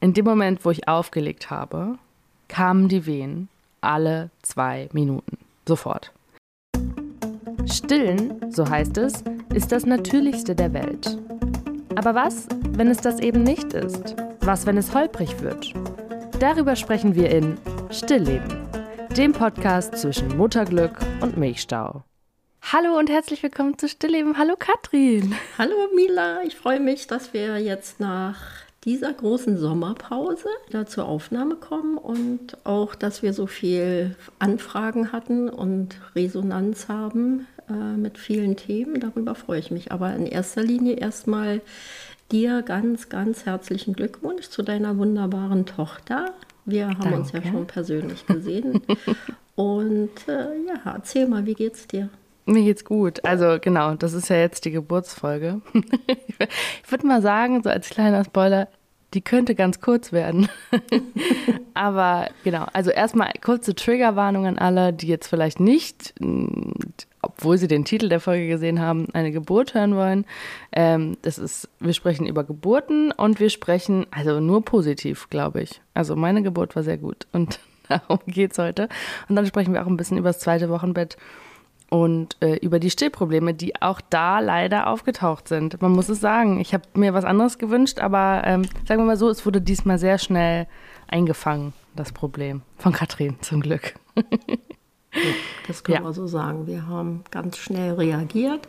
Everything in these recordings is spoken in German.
In dem Moment, wo ich aufgelegt habe, kamen die Wehen alle zwei Minuten. Sofort. Stillen, so heißt es, ist das Natürlichste der Welt. Aber was, wenn es das eben nicht ist? Was, wenn es holprig wird? Darüber sprechen wir in Stillleben, dem Podcast zwischen Mutterglück und Milchstau. Hallo und herzlich willkommen zu Stillleben. Hallo Katrin. Hallo Mila, ich freue mich, dass wir jetzt nach dieser großen Sommerpause wieder zur Aufnahme kommen und auch, dass wir so viel Anfragen hatten und Resonanz haben äh, mit vielen Themen. Darüber freue ich mich. Aber in erster Linie erstmal dir ganz, ganz herzlichen Glückwunsch zu deiner wunderbaren Tochter. Wir haben Danke. uns ja schon persönlich gesehen. und äh, ja, erzähl mal, wie geht's dir? Mir geht's gut. Also genau, das ist ja jetzt die Geburtsfolge. ich würde mal sagen, so als kleiner Spoiler, die könnte ganz kurz werden. Aber genau, also erstmal kurze Triggerwarnung an alle, die jetzt vielleicht nicht, obwohl sie den Titel der Folge gesehen haben, eine Geburt hören wollen. Ähm, das ist, wir sprechen über Geburten und wir sprechen, also nur positiv, glaube ich. Also meine Geburt war sehr gut und darum geht's heute. Und dann sprechen wir auch ein bisschen über das zweite Wochenbett und äh, über die Stillprobleme, die auch da leider aufgetaucht sind. Man muss es sagen. Ich habe mir was anderes gewünscht, aber ähm, sagen wir mal so, es wurde diesmal sehr schnell eingefangen, das Problem. Von Katrin zum Glück. das können ja. wir so sagen. Wir haben ganz schnell reagiert,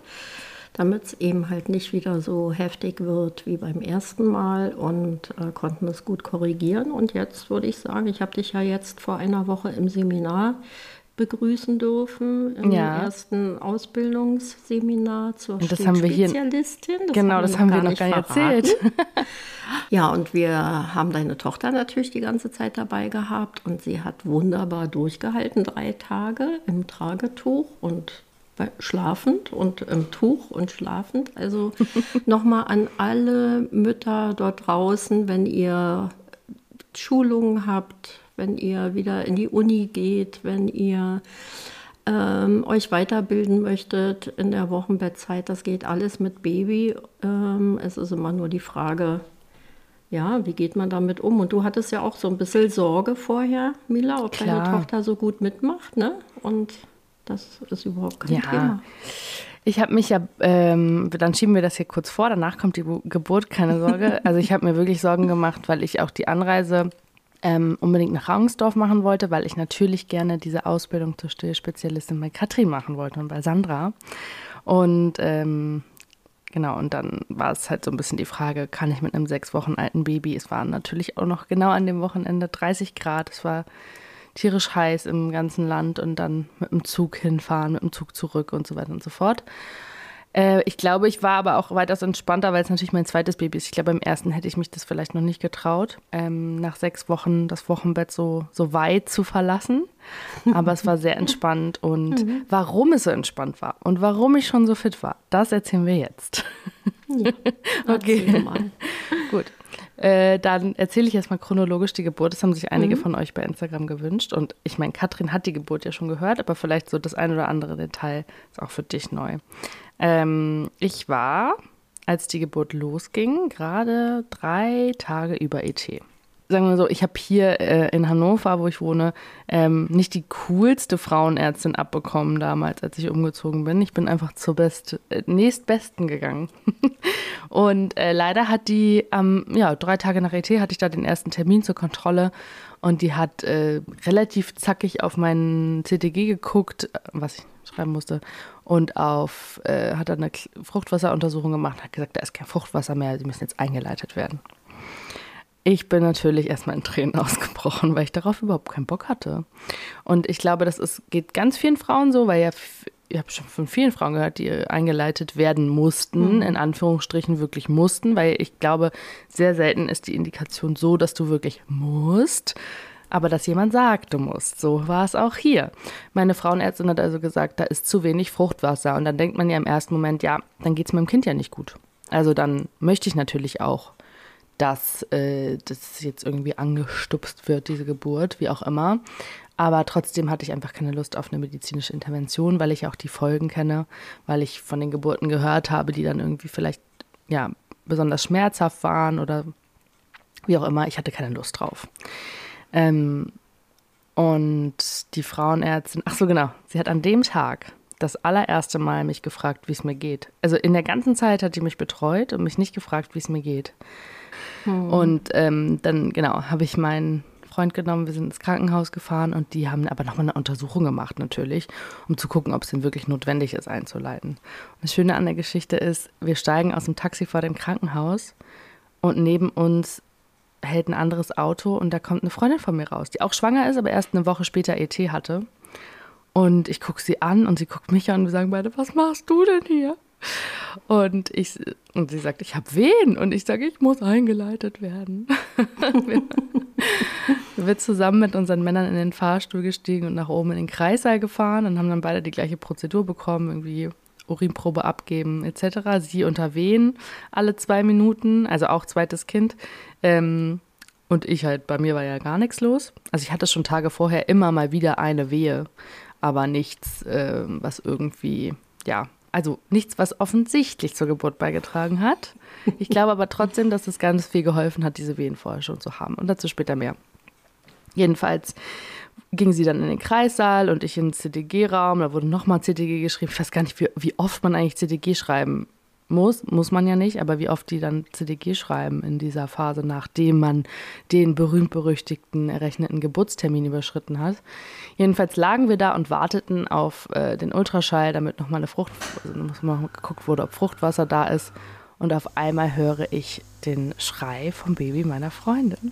damit es eben halt nicht wieder so heftig wird wie beim ersten Mal und äh, konnten es gut korrigieren. Und jetzt würde ich sagen, ich habe dich ja jetzt vor einer Woche im Seminar begrüßen dürfen im ja. ersten Ausbildungsseminar zur und das haben wir hier, Spezialistin. Das genau, haben das haben wir noch gar nicht erzählt. ja, und wir haben deine Tochter natürlich die ganze Zeit dabei gehabt und sie hat wunderbar durchgehalten, drei Tage im Tragetuch und schlafend und im Tuch und schlafend. Also nochmal an alle Mütter dort draußen, wenn ihr Schulungen habt, wenn ihr wieder in die Uni geht, wenn ihr ähm, euch weiterbilden möchtet in der Wochenbettzeit. Das geht alles mit Baby. Ähm, es ist immer nur die Frage, ja, wie geht man damit um? Und du hattest ja auch so ein bisschen Sorge vorher, Mila, ob Klar. deine Tochter so gut mitmacht, ne? Und das ist überhaupt kein ja. Thema. Ich habe mich ja, ähm, dann schieben wir das hier kurz vor, danach kommt die Geburt, keine Sorge. Also ich habe mir wirklich Sorgen gemacht, weil ich auch die Anreise ähm, unbedingt nach Raungsdorf machen wollte, weil ich natürlich gerne diese Ausbildung zur Stillspezialistin bei Katrin machen wollte und bei Sandra. Und ähm, genau, und dann war es halt so ein bisschen die Frage, kann ich mit einem sechs Wochen alten Baby, es waren natürlich auch noch genau an dem Wochenende 30 Grad, es war tierisch heiß im ganzen Land und dann mit dem Zug hinfahren, mit dem Zug zurück und so weiter und so fort. Äh, ich glaube, ich war aber auch weitaus entspannter, weil es natürlich mein zweites Baby ist. Ich glaube, beim ersten hätte ich mich das vielleicht noch nicht getraut, ähm, nach sechs Wochen das Wochenbett so, so weit zu verlassen. Aber es war sehr entspannt. Und mhm. warum es so entspannt war und warum ich schon so fit war, das erzählen wir jetzt. Ja, okay. Gut. Äh, dann erzähle ich erstmal chronologisch die Geburt. Das haben sich einige mhm. von euch bei Instagram gewünscht. Und ich meine, Katrin hat die Geburt ja schon gehört, aber vielleicht so das ein oder andere Detail ist auch für dich neu. Ähm, ich war, als die Geburt losging, gerade drei Tage über ET sagen wir so, ich habe hier äh, in Hannover, wo ich wohne, ähm, nicht die coolste Frauenärztin abbekommen damals, als ich umgezogen bin. Ich bin einfach zur best, äh, nächstbesten gegangen. und äh, leider hat die, ähm, ja, drei Tage nach ET hatte ich da den ersten Termin zur Kontrolle und die hat äh, relativ zackig auf meinen CTG geguckt, was ich schreiben musste, und auf, äh, hat dann eine Fruchtwasseruntersuchung gemacht, hat gesagt, da ist kein Fruchtwasser mehr, sie müssen jetzt eingeleitet werden. Ich bin natürlich erstmal in Tränen ausgebrochen, weil ich darauf überhaupt keinen Bock hatte. Und ich glaube, das ist, geht ganz vielen Frauen so, weil ja, ich habe schon von vielen Frauen gehört, die eingeleitet werden mussten, mhm. in Anführungsstrichen wirklich mussten, weil ich glaube, sehr selten ist die Indikation so, dass du wirklich musst, aber dass jemand sagt, du musst. So war es auch hier. Meine Frauenärztin hat also gesagt, da ist zu wenig Fruchtwasser. Und dann denkt man ja im ersten Moment, ja, dann geht es meinem Kind ja nicht gut. Also dann möchte ich natürlich auch dass äh, das jetzt irgendwie angestupst wird, diese Geburt, wie auch immer. Aber trotzdem hatte ich einfach keine Lust auf eine medizinische Intervention, weil ich auch die Folgen kenne, weil ich von den Geburten gehört habe, die dann irgendwie vielleicht ja besonders schmerzhaft waren oder Wie auch immer, ich hatte keine Lust drauf. Ähm, und die Frauenärztin, ach so genau, sie hat an dem Tag das allererste Mal mich gefragt, wie es mir geht. Also in der ganzen Zeit hat sie mich betreut und mich nicht gefragt, wie es mir geht. Hm. Und ähm, dann, genau, habe ich meinen Freund genommen, wir sind ins Krankenhaus gefahren und die haben aber nochmal eine Untersuchung gemacht natürlich, um zu gucken, ob es denn wirklich notwendig ist einzuleiten. Und das Schöne an der Geschichte ist, wir steigen aus dem Taxi vor dem Krankenhaus und neben uns hält ein anderes Auto und da kommt eine Freundin von mir raus, die auch schwanger ist, aber erst eine Woche später ET hatte. Und ich gucke sie an und sie guckt mich an und wir sagen beide, was machst du denn hier? Und, ich, und sie sagt, ich habe Wehen. Und ich sage, ich muss eingeleitet werden. wir sind zusammen mit unseren Männern in den Fahrstuhl gestiegen und nach oben in den Kreissaal gefahren und haben dann beide die gleiche Prozedur bekommen, irgendwie Urinprobe abgeben etc. Sie unter Wehen alle zwei Minuten, also auch zweites Kind. Ähm, und ich halt, bei mir war ja gar nichts los. Also ich hatte schon Tage vorher immer mal wieder eine Wehe, aber nichts, äh, was irgendwie, ja, also nichts, was offensichtlich zur Geburt beigetragen hat. Ich glaube aber trotzdem, dass es ganz viel geholfen hat, diese Wehen vorher schon zu haben. Und dazu später mehr. Jedenfalls ging sie dann in den Kreissaal und ich in den CDG-Raum. Da wurde nochmal CDG geschrieben. Ich weiß gar nicht, wie, wie oft man eigentlich CDG schreiben muss, muss man ja nicht, aber wie oft die dann CDG schreiben in dieser Phase, nachdem man den berühmt-berüchtigten errechneten Geburtstermin überschritten hat. Jedenfalls lagen wir da und warteten auf äh, den Ultraschall, damit nochmal eine Frucht, also mal geguckt wurde, ob Fruchtwasser da ist. Und auf einmal höre ich den Schrei vom Baby meiner Freundin.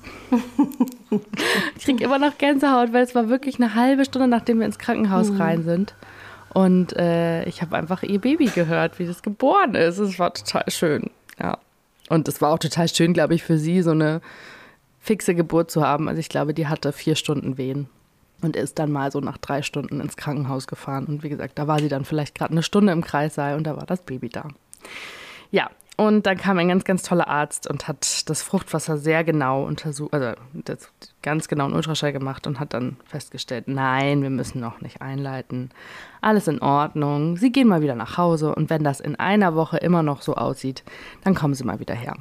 ich kriege immer noch Gänsehaut, weil es war wirklich eine halbe Stunde, nachdem wir ins Krankenhaus mhm. rein sind. Und äh, ich habe einfach ihr Baby gehört, wie das geboren ist. Es war total schön. Ja. Und es war auch total schön, glaube ich, für sie, so eine fixe Geburt zu haben. Also ich glaube, die hatte vier Stunden Wehen und ist dann mal so nach drei Stunden ins Krankenhaus gefahren. Und wie gesagt, da war sie dann vielleicht gerade eine Stunde im Kreissaal und da war das Baby da. Ja, und dann kam ein ganz, ganz toller Arzt und hat das Fruchtwasser sehr genau untersucht, also ganz genau einen Ultraschall gemacht und hat dann festgestellt, nein, wir müssen noch nicht einleiten. Alles in Ordnung. Sie gehen mal wieder nach Hause und wenn das in einer Woche immer noch so aussieht, dann kommen Sie mal wieder her.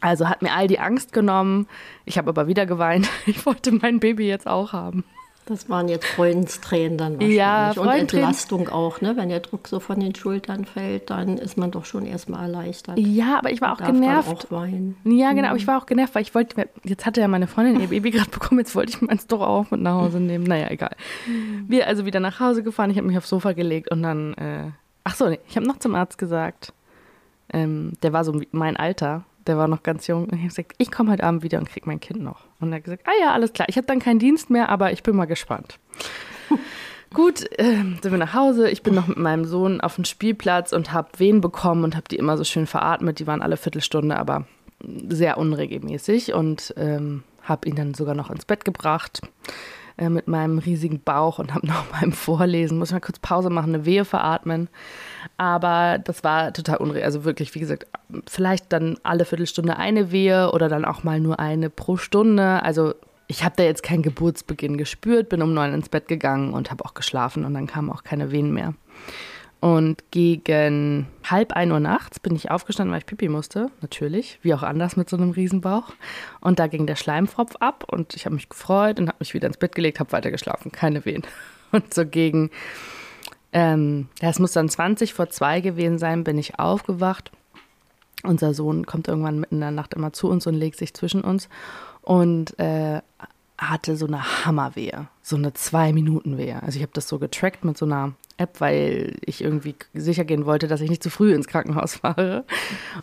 Also hat mir all die Angst genommen. Ich habe aber wieder geweint. Ich wollte mein Baby jetzt auch haben. Das waren jetzt Freudenstränen dann wahrscheinlich. Ja, und Entlastung auch, ne? Wenn der Druck so von den Schultern fällt, dann ist man doch schon erstmal erleichtert. Ja, aber ich war auch genervt. Auch weinen. Ja, genau, mhm. ich war auch genervt, weil ich wollte, jetzt hatte ja meine Freundin ihr Baby gerade bekommen, jetzt wollte ich meins doch auch mit nach Hause nehmen. Naja, egal. Mhm. Wir also wieder nach Hause gefahren, ich habe mich aufs Sofa gelegt und dann, äh, ach so, ich habe noch zum Arzt gesagt, ähm, der war so mein Alter, der war noch ganz jung. Und ich habe gesagt, ich komme heute Abend wieder und kriege mein Kind noch. Und er hat gesagt, ah ja, alles klar. Ich habe dann keinen Dienst mehr, aber ich bin mal gespannt. Gut, äh, sind wir nach Hause. Ich bin noch mit meinem Sohn auf dem Spielplatz und habe Wehen bekommen und habe die immer so schön veratmet. Die waren alle Viertelstunde, aber sehr unregelmäßig und ähm, habe ihn dann sogar noch ins Bett gebracht äh, mit meinem riesigen Bauch und habe noch beim Vorlesen, muss ich mal kurz Pause machen, eine Wehe veratmen. Aber das war total unreal. Also wirklich, wie gesagt, vielleicht dann alle Viertelstunde eine Wehe oder dann auch mal nur eine pro Stunde. Also ich habe da jetzt keinen Geburtsbeginn gespürt, bin um neun ins Bett gegangen und habe auch geschlafen und dann kamen auch keine Wehen mehr. Und gegen halb ein Uhr nachts bin ich aufgestanden, weil ich Pipi musste, natürlich, wie auch anders mit so einem Riesenbauch. Und da ging der Schleimfropf ab und ich habe mich gefreut und habe mich wieder ins Bett gelegt, habe weiter geschlafen, keine Wehen. Und so gegen, ähm, ja, es muss dann 20 vor zwei gewesen sein, bin ich aufgewacht. Unser Sohn kommt irgendwann mitten in der Nacht immer zu uns und legt sich zwischen uns und äh, hatte so eine Hammerwehe, so eine Zwei-Minuten-Wehe. Also ich habe das so getrackt mit so einer App, weil ich irgendwie sicher gehen wollte, dass ich nicht zu früh ins Krankenhaus fahre.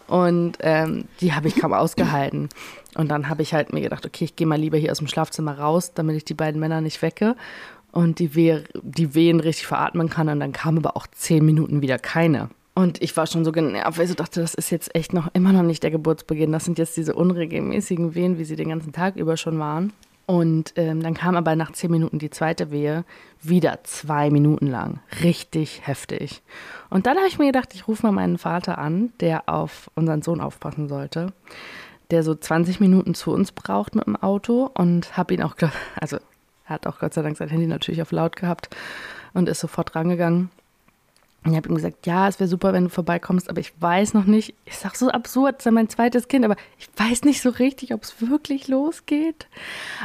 Und ähm, die habe ich kaum ausgehalten. Und dann habe ich halt mir gedacht, okay, ich gehe mal lieber hier aus dem Schlafzimmer raus, damit ich die beiden Männer nicht wecke und die, Wehe, die Wehen richtig veratmen kann. Und dann kam aber auch zehn Minuten wieder keine. Und ich war schon so genervt, weil ich so dachte, das ist jetzt echt noch immer noch nicht der Geburtsbeginn. Das sind jetzt diese unregelmäßigen Wehen, wie sie den ganzen Tag über schon waren. Und ähm, dann kam aber nach zehn Minuten die zweite Wehe, wieder zwei Minuten lang. Richtig heftig. Und dann habe ich mir gedacht, ich rufe mal meinen Vater an, der auf unseren Sohn aufpassen sollte, der so 20 Minuten zu uns braucht mit dem Auto und habe ihn auch, also hat auch Gott sei Dank sein Handy natürlich auf laut gehabt und ist sofort rangegangen. Und ich habe ihm gesagt, ja, es wäre super, wenn du vorbeikommst, aber ich weiß noch nicht. Ist auch so absurd, das ist mein zweites Kind, aber ich weiß nicht so richtig, ob es wirklich losgeht.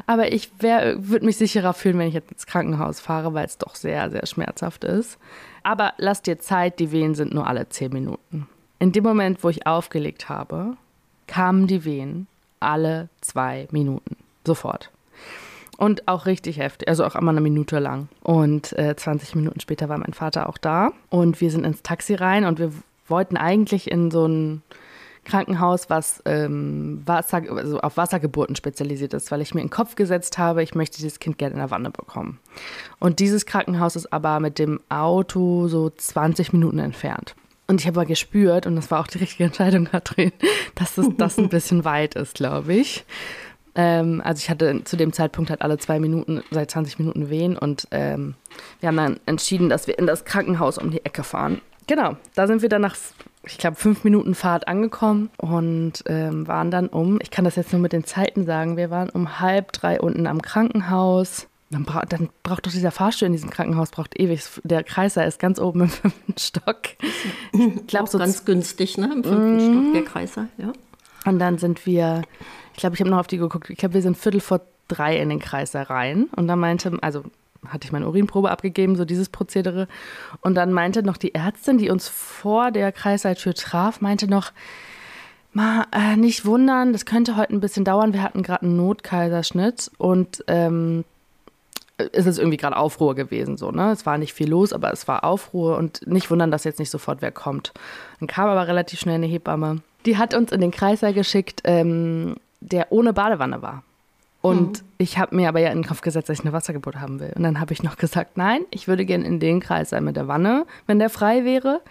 Aber ich würde mich sicherer fühlen, wenn ich jetzt ins Krankenhaus fahre, weil es doch sehr, sehr schmerzhaft ist. Aber lass dir Zeit, die Wehen sind nur alle zehn Minuten. In dem Moment, wo ich aufgelegt habe, kamen die Wehen alle zwei Minuten. Sofort. Und auch richtig heftig, also auch einmal eine Minute lang. Und äh, 20 Minuten später war mein Vater auch da. Und wir sind ins Taxi rein und wir wollten eigentlich in so ein Krankenhaus, was ähm, Wasser, also auf Wassergeburten spezialisiert ist, weil ich mir in den Kopf gesetzt habe, ich möchte dieses Kind gerne in der Wanne bekommen. Und dieses Krankenhaus ist aber mit dem Auto so 20 Minuten entfernt. Und ich habe aber gespürt, und das war auch die richtige Entscheidung, Katrin, dass das, das ein bisschen weit ist, glaube ich. Ähm, also ich hatte zu dem Zeitpunkt halt alle zwei Minuten, seit 20 Minuten Wehen und ähm, wir haben dann entschieden, dass wir in das Krankenhaus um die Ecke fahren. Genau, da sind wir dann nach, ich glaube, fünf Minuten Fahrt angekommen und ähm, waren dann um, ich kann das jetzt nur mit den Zeiten sagen, wir waren um halb drei unten am Krankenhaus. Dann, bra dann braucht doch dieser Fahrstuhl in diesem Krankenhaus braucht ewig. Der Kreiser ist ganz oben im fünften Stock. Ich glaube, so ganz günstig, ne? Im fünften mm. Stock der Kreiser, ja. Und dann sind wir glaube, ich habe noch auf die geguckt. Ich glaube, wir sind Viertel vor drei in den Kreis rein. Und dann meinte, also hatte ich meine Urinprobe abgegeben, so dieses Prozedere. Und dann meinte noch die Ärztin, die uns vor der Kreisseitür traf, meinte noch, Ma, äh, nicht wundern, das könnte heute ein bisschen dauern. Wir hatten gerade einen Notkaiserschnitt und ähm, es ist irgendwie gerade Aufruhr gewesen. So, ne? Es war nicht viel los, aber es war Aufruhr und nicht wundern, dass jetzt nicht sofort wer kommt. Dann kam aber relativ schnell eine Hebamme. Die hat uns in den Kreißsaal geschickt, ähm, der ohne Badewanne war. Und mhm. ich habe mir aber ja in den Kopf gesetzt, dass ich eine Wassergeburt haben will. Und dann habe ich noch gesagt, nein, ich würde gerne in den Kreis sein mit der Wanne, wenn der frei wäre,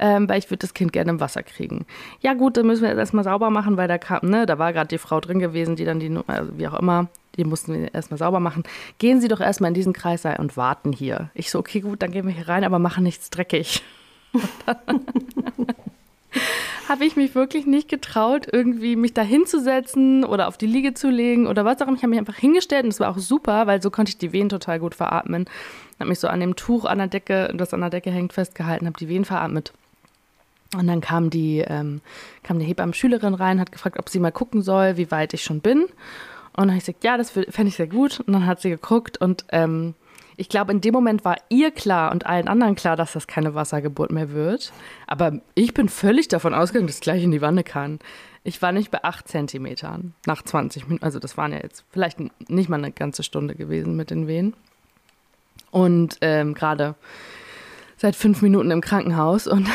ähm, weil ich würde das Kind gerne im Wasser kriegen. Ja gut, dann müssen wir das erstmal sauber machen, weil da kam, ne, da war gerade die Frau drin gewesen, die dann die, also wie auch immer, die mussten wir erstmal sauber machen. Gehen Sie doch erstmal in diesen Kreis und warten hier. Ich so, okay, gut, dann gehen wir hier rein, aber machen nichts dreckig. habe ich mich wirklich nicht getraut, irgendwie mich da hinzusetzen oder auf die Liege zu legen oder was auch immer. Ich habe mich einfach hingestellt und das war auch super, weil so konnte ich die Wehen total gut veratmen. Habe mich so an dem Tuch an der Decke, das an der Decke hängt, festgehalten, habe die Wehen veratmet. Und dann kam die, ähm, kam die Hebammen-Schülerin rein, hat gefragt, ob sie mal gucken soll, wie weit ich schon bin. Und dann habe ich gesagt, ja, das fände ich sehr gut. Und dann hat sie geguckt und ähm, ich glaube, in dem Moment war ihr klar und allen anderen klar, dass das keine Wassergeburt mehr wird. Aber ich bin völlig davon ausgegangen, dass ich gleich in die Wanne kann. Ich war nicht bei 8 Zentimetern nach 20 Minuten. Also das waren ja jetzt vielleicht nicht mal eine ganze Stunde gewesen mit den Wehen. Und ähm, gerade seit fünf Minuten im Krankenhaus. Und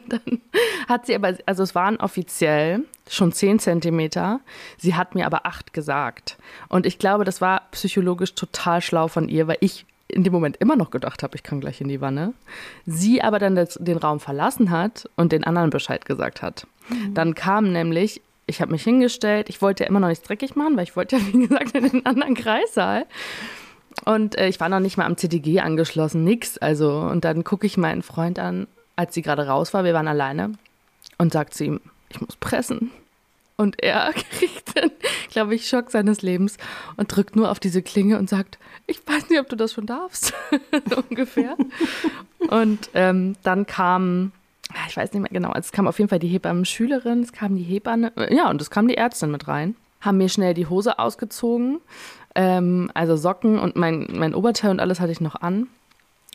dann hat sie aber, also es waren offiziell schon 10 Zentimeter. Sie hat mir aber 8 gesagt. Und ich glaube, das war psychologisch total schlau von ihr, weil ich in dem Moment immer noch gedacht habe, ich kann gleich in die Wanne. Sie aber dann das, den Raum verlassen hat und den anderen Bescheid gesagt hat. Mhm. Dann kam nämlich, ich habe mich hingestellt, ich wollte ja immer noch nichts dreckig machen, weil ich wollte ja, wie gesagt, in den anderen Kreissaal. Und äh, ich war noch nicht mal am CTG angeschlossen, nix. Also, und dann gucke ich meinen Freund an, als sie gerade raus war, wir waren alleine, und sagt zu ihm, ich muss pressen. Und er kriegt dann, glaube ich, Schock seines Lebens und drückt nur auf diese Klinge und sagt, ich weiß nicht, ob du das schon darfst, so ungefähr. Und ähm, dann kam, ich weiß nicht mehr genau, es kam auf jeden Fall die Hebammen-Schülerin, es kam die Hebamme, äh, ja, und es kam die Ärztin mit rein, haben mir schnell die Hose ausgezogen, ähm, also Socken und mein, mein Oberteil und alles hatte ich noch an.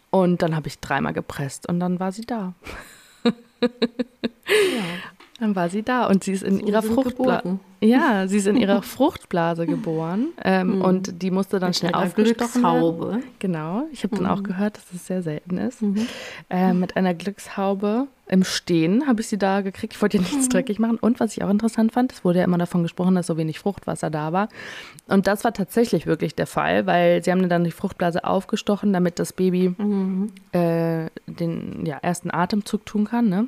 Und dann habe ich dreimal gepresst und dann war sie da. ja. Dann war sie da und sie ist in so ihrer Fruchtblase. Ja, sie ist in ihrer Fruchtblase geboren ähm, mhm. und die musste dann Mit schnell aufgestochen werden. Genau, ich habe mhm. dann auch gehört, dass es sehr selten ist. Mhm. Äh, mit einer Glückshaube im Stehen habe ich sie da gekriegt. Ich wollte ihr nichts mhm. dreckig machen. Und was ich auch interessant fand, es wurde ja immer davon gesprochen, dass so wenig Fruchtwasser da war. Und das war tatsächlich wirklich der Fall, weil sie haben dann die Fruchtblase aufgestochen, damit das Baby mhm. äh, den ja, ersten Atemzug tun kann. Ne?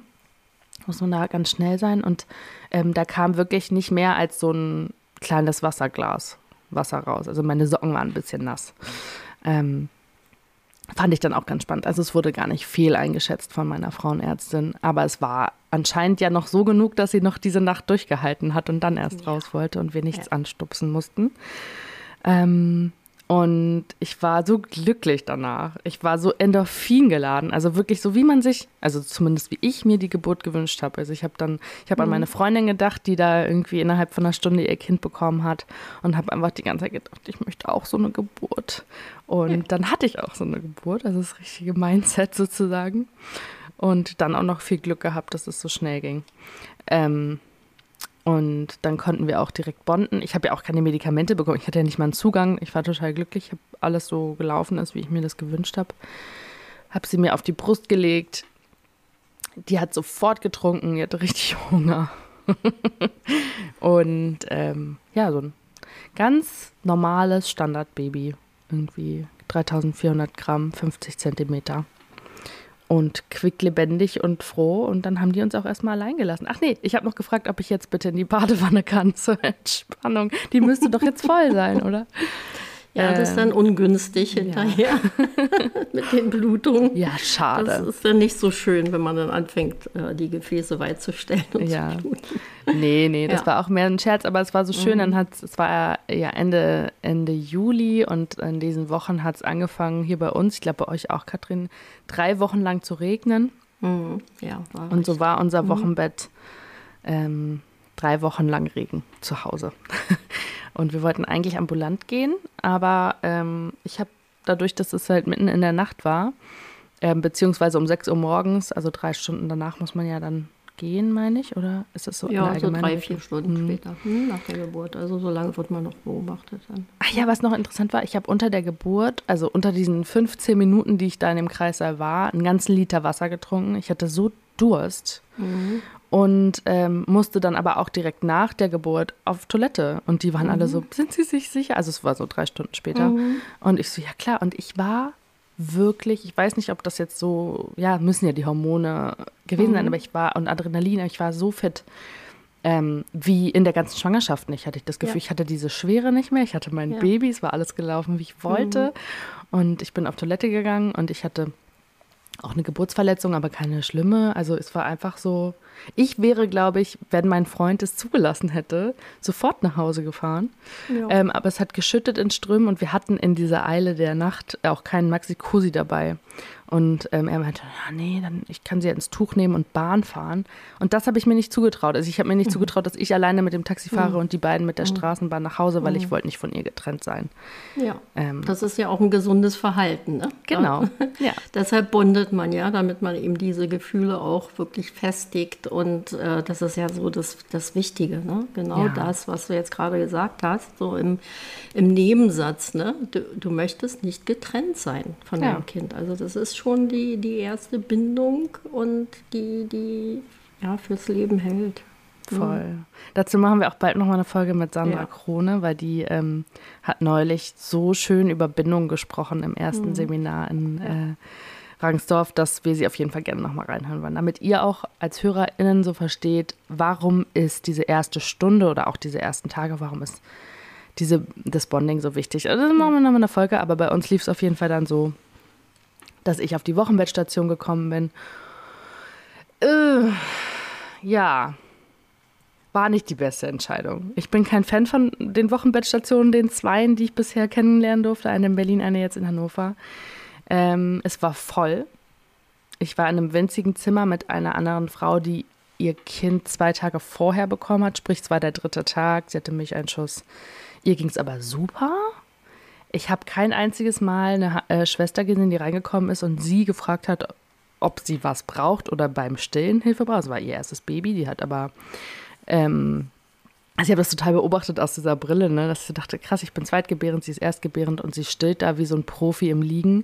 Muss man da ganz schnell sein. Und ähm, da kam wirklich nicht mehr als so ein kleines Wasserglas Wasser raus. Also meine Socken waren ein bisschen nass. Ähm, fand ich dann auch ganz spannend. Also es wurde gar nicht viel eingeschätzt von meiner Frauenärztin, aber es war anscheinend ja noch so genug, dass sie noch diese Nacht durchgehalten hat und dann erst ja. raus wollte und wir nichts ja. anstupsen mussten. Ähm, Und ich war so glücklich danach. Ich war so Endorphin geladen. Also wirklich so, wie man sich, also zumindest wie ich mir die Geburt gewünscht habe. Also ich habe dann, ich habe mhm. an meine Freundin gedacht, die da irgendwie innerhalb von einer Stunde ihr Kind bekommen hat und habe einfach die ganze Zeit gedacht, ich möchte auch so eine Geburt. Und ja. dann hatte ich auch so eine Geburt, also das richtige Mindset sozusagen. Und dann auch noch viel Glück gehabt, dass es so schnell ging. Ähm, und dann konnten wir auch direkt bonden. Ich habe ja auch keine Medikamente bekommen. Ich hatte ja nicht mal einen Zugang. Ich war total glücklich. Ich habe alles so gelaufen ist, wie ich mir das gewünscht habe. Habe sie mir auf die Brust gelegt. Die hat sofort getrunken. Die hatte richtig Hunger. und ähm, ja, so ein ganz normales Standardbaby. Irgendwie 3400 Gramm, 50 Zentimeter und quicklebendig und froh. Und dann haben die uns auch erstmal allein gelassen. Ach nee, ich habe noch gefragt, ob ich jetzt bitte in die Badewanne kann zur Entspannung. Die müsste doch jetzt voll sein, oder? Ja, das ist dann ähm, ungünstig hinterher ja. mit den Blutungen. Ja, schade. Das ist dann nicht so schön, wenn man dann anfängt, äh, die Gefäße weit zu stellen und ja. zu bluten. Nee, nee, das ja. war auch mehr ein Scherz, aber es war so schön. Mhm. Dann hat es war ja Ende, Ende Juli und in diesen Wochen hat es angefangen, hier bei uns, ich glaube bei euch auch, Katrin, drei Wochen lang zu regnen. Mhm. Ja, war Und so war unser mhm. Wochenbett ähm, drei Wochen lang Regen zu Hause. Und wir wollten eigentlich ambulant gehen, aber ähm, ich habe dadurch, dass es halt mitten in der Nacht war, äh, beziehungsweise um 6 Uhr morgens, also drei Stunden danach muss man ja dann gehen, meine ich, oder ist das so? Ja, so drei, vier Stunden hm. später, hm, nach der Geburt. Also so lange wird man noch beobachtet dann. Ach ja, was noch interessant war, ich habe unter der Geburt, also unter diesen 15 Minuten, die ich da in dem Kreissaal war, einen ganzen Liter Wasser getrunken. Ich hatte so Durst. Mhm und ähm, musste dann aber auch direkt nach der Geburt auf Toilette. Und die waren mhm. alle so, sind Sie sich sicher? Also es war so drei Stunden später. Mhm. Und ich so, ja klar. Und ich war wirklich, ich weiß nicht, ob das jetzt so, ja, müssen ja die Hormone gewesen mhm. sein, aber ich war, und Adrenalin, ich war so fit. Ähm, wie in der ganzen Schwangerschaft nicht, hatte ich das Gefühl. Ja. Ich hatte diese Schwere nicht mehr. Ich hatte mein ja. Baby, es war alles gelaufen, wie ich wollte. Mhm. Und ich bin auf Toilette gegangen und ich hatte auch eine Geburtsverletzung, aber keine schlimme. Also es war einfach so, ich wäre, glaube ich, wenn mein Freund es zugelassen hätte, sofort nach Hause gefahren. Ja. Ähm, aber es hat geschüttet in Strömen und wir hatten in dieser Eile der Nacht auch keinen Maxi Cosi dabei. Und ähm, er meinte, ja, nee, dann ich kann sie ja ins Tuch nehmen und Bahn fahren. Und das habe ich mir nicht zugetraut. Also ich habe mir nicht mhm. zugetraut, dass ich alleine mit dem Taxi fahre mhm. und die beiden mit der mhm. Straßenbahn nach Hause, weil ich mhm. wollte nicht von ihr getrennt sein. Ja, ähm, das ist ja auch ein gesundes Verhalten. Ne? Genau, ja. Deshalb bondet man ja, damit man eben diese Gefühle auch wirklich festigt. Und äh, das ist ja so das, das Wichtige. Ne? Genau ja. das, was du jetzt gerade gesagt hast, so im, im Nebensatz. Ne? Du, du möchtest nicht getrennt sein von ja. deinem Kind. Also das ist schon die, die erste Bindung und die, die ja, fürs Leben hält. Voll. Mhm. Dazu machen wir auch bald nochmal eine Folge mit Sandra ja. Krone, weil die ähm, hat neulich so schön über Bindung gesprochen im ersten mhm. Seminar in ja. äh, Rangsdorf, dass wir sie auf jeden Fall gerne nochmal reinhören wollen. Damit ihr auch als HörerInnen so versteht, warum ist diese erste Stunde oder auch diese ersten Tage, warum ist diese, das Bonding so wichtig. Also, das machen wir nochmal eine Folge, aber bei uns lief es auf jeden Fall dann so, dass ich auf die Wochenbettstation gekommen bin. Äh, ja, war nicht die beste Entscheidung. Ich bin kein Fan von den Wochenbettstationen, den zweien, die ich bisher kennenlernen durfte. Eine in Berlin, eine jetzt in Hannover. Ähm, es war voll. Ich war in einem winzigen Zimmer mit einer anderen Frau, die ihr Kind zwei Tage vorher bekommen hat. Sprich, es war der dritte Tag. Sie hatte Milcheinschuss. Ihr ging es aber super. Ich habe kein einziges Mal eine äh, Schwester gesehen, die reingekommen ist und sie gefragt hat, ob sie was braucht oder beim Stillen Hilfe braucht. Das war ihr erstes Baby, die hat aber, ähm, also ich habe das total beobachtet aus dieser Brille, ne, dass sie dachte, krass, ich bin zweitgebärend, sie ist erstgebärend und sie stillt da wie so ein Profi im Liegen.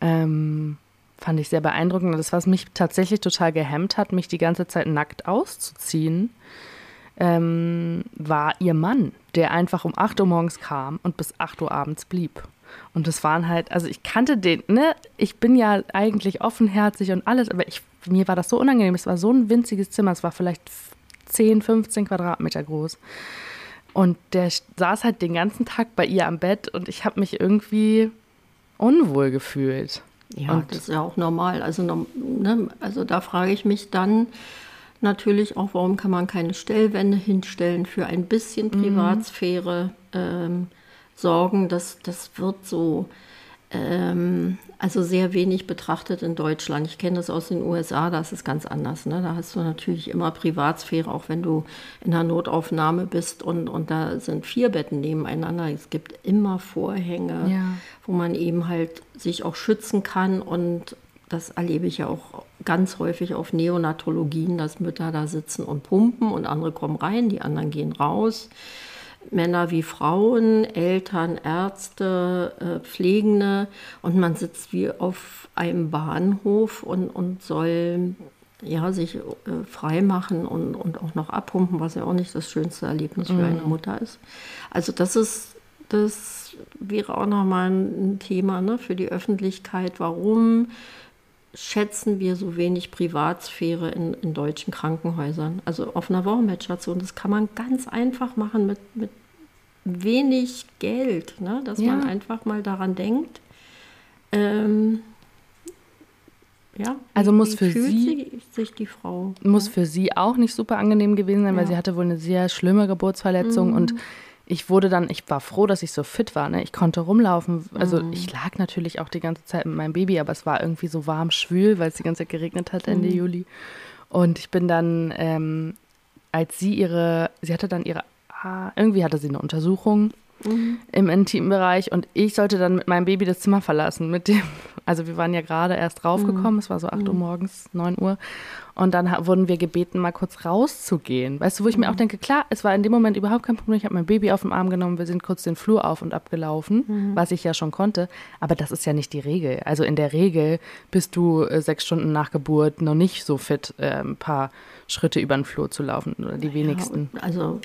Ähm, fand ich sehr beeindruckend. Und das, was mich tatsächlich total gehemmt hat, mich die ganze Zeit nackt auszuziehen, ähm, war ihr Mann, der einfach um 8 Uhr morgens kam und bis 8 Uhr abends blieb. Und das waren halt, also ich kannte den, ne? Ich bin ja eigentlich offenherzig und alles, aber ich, mir war das so unangenehm. Es war so ein winziges Zimmer, es war vielleicht 10, 15 Quadratmeter groß. Und der saß halt den ganzen Tag bei ihr am Bett und ich habe mich irgendwie unwohl gefühlt. Ja, und das ist ja auch normal. Also, ne, also da frage ich mich dann, natürlich auch, warum kann man keine Stellwände hinstellen für ein bisschen mhm. Privatsphäre. Mhm. Ähm, sorgen, das, das wird so, ähm, also sehr wenig betrachtet in Deutschland. Ich kenne das aus den USA, da ist es ganz anders. Ne? Da hast du natürlich immer Privatsphäre, auch wenn du in einer Notaufnahme bist und, und da sind vier Betten nebeneinander. Es gibt immer Vorhänge, ja. wo man eben halt sich auch schützen kann und das erlebe ich ja auch ganz häufig auf Neonatologien, dass Mütter da sitzen und pumpen und andere kommen rein, die anderen gehen raus. Männer wie Frauen, Eltern, Ärzte, äh, Pflegende und man sitzt wie auf einem Bahnhof und, und soll ja, sich äh, frei machen und, und auch noch abpumpen, was ja auch nicht das schönste Erlebnis für mhm. eine Mutter ist. Also das ist, das wäre auch nochmal ein Thema ne, für die Öffentlichkeit. Warum schätzen wir so wenig Privatsphäre in, in deutschen Krankenhäusern. Also auf einer Wochenbettstation, das kann man ganz einfach machen mit, mit wenig Geld, ne? dass ja. man einfach mal daran denkt. Ähm, ja, also muss für sie sich die Frau muss ja? für sie auch nicht super angenehm gewesen sein, weil sie hatte wohl eine sehr schlimme Geburtsverletzung mhm. und ich wurde dann, ich war froh, dass ich so fit war. Ne? Ich konnte rumlaufen. Also mhm. ich lag natürlich auch die ganze Zeit mit meinem Baby, aber es war irgendwie so warm, schwül, weil es die ganze Zeit geregnet hat Ende mhm. Juli. Und ich bin dann, ähm, als sie ihre, sie hatte dann ihre, ah, irgendwie hatte sie eine Untersuchung mhm. im Intimbereich und ich sollte dann mit meinem Baby das Zimmer verlassen. Mit dem, also wir waren ja gerade erst raufgekommen, mhm. es war so 8 Uhr mhm. morgens, 9 Uhr. Und dann wurden wir gebeten, mal kurz rauszugehen. Weißt du, wo ich mir auch mhm. denke, klar, es war in dem Moment überhaupt kein Problem. Ich habe mein Baby auf den Arm genommen, wir sind kurz den Flur auf und abgelaufen, mhm. was ich ja schon konnte. Aber das ist ja nicht die Regel. Also in der Regel bist du äh, sechs Stunden nach Geburt noch nicht so fit, äh, ein paar Schritte über den Flur zu laufen oder die wenigsten. Ja, also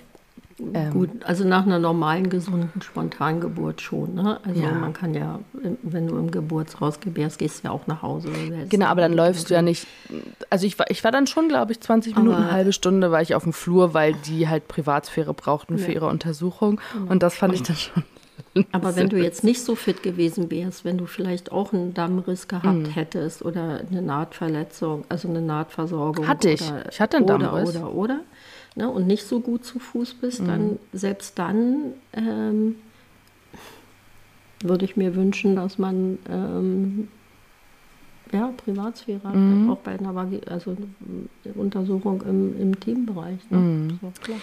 ähm, Gut, also nach einer normalen, gesunden Spontangeburt schon. Ne? Also ja. man kann ja, wenn du im Geburtshaus gebärst, gehst du ja auch nach Hause. Genau, aber dann läufst du ja nicht. Also ich war, ich war dann schon, glaube ich, 20 Minuten, aber, eine halbe Stunde war ich auf dem Flur, weil die halt Privatsphäre brauchten für ja. ihre Untersuchung. Genau. Und das fand ich dann schon. Aber wenn du jetzt nicht so fit gewesen wärst, wenn du vielleicht auch einen Dammriss gehabt mhm. hättest oder eine Nahtverletzung, also eine Nahtversorgung. Hatte ich. Oder, ich hatte einen Dammriss. Oder, oder, oder ne, und nicht so gut zu Fuß bist, mhm. dann selbst dann ähm, würde ich mir wünschen, dass man ähm, ja, Privatsphäre hat, mhm. auch bei einer also Untersuchung im, im Teambereich. Ne? Mhm. So.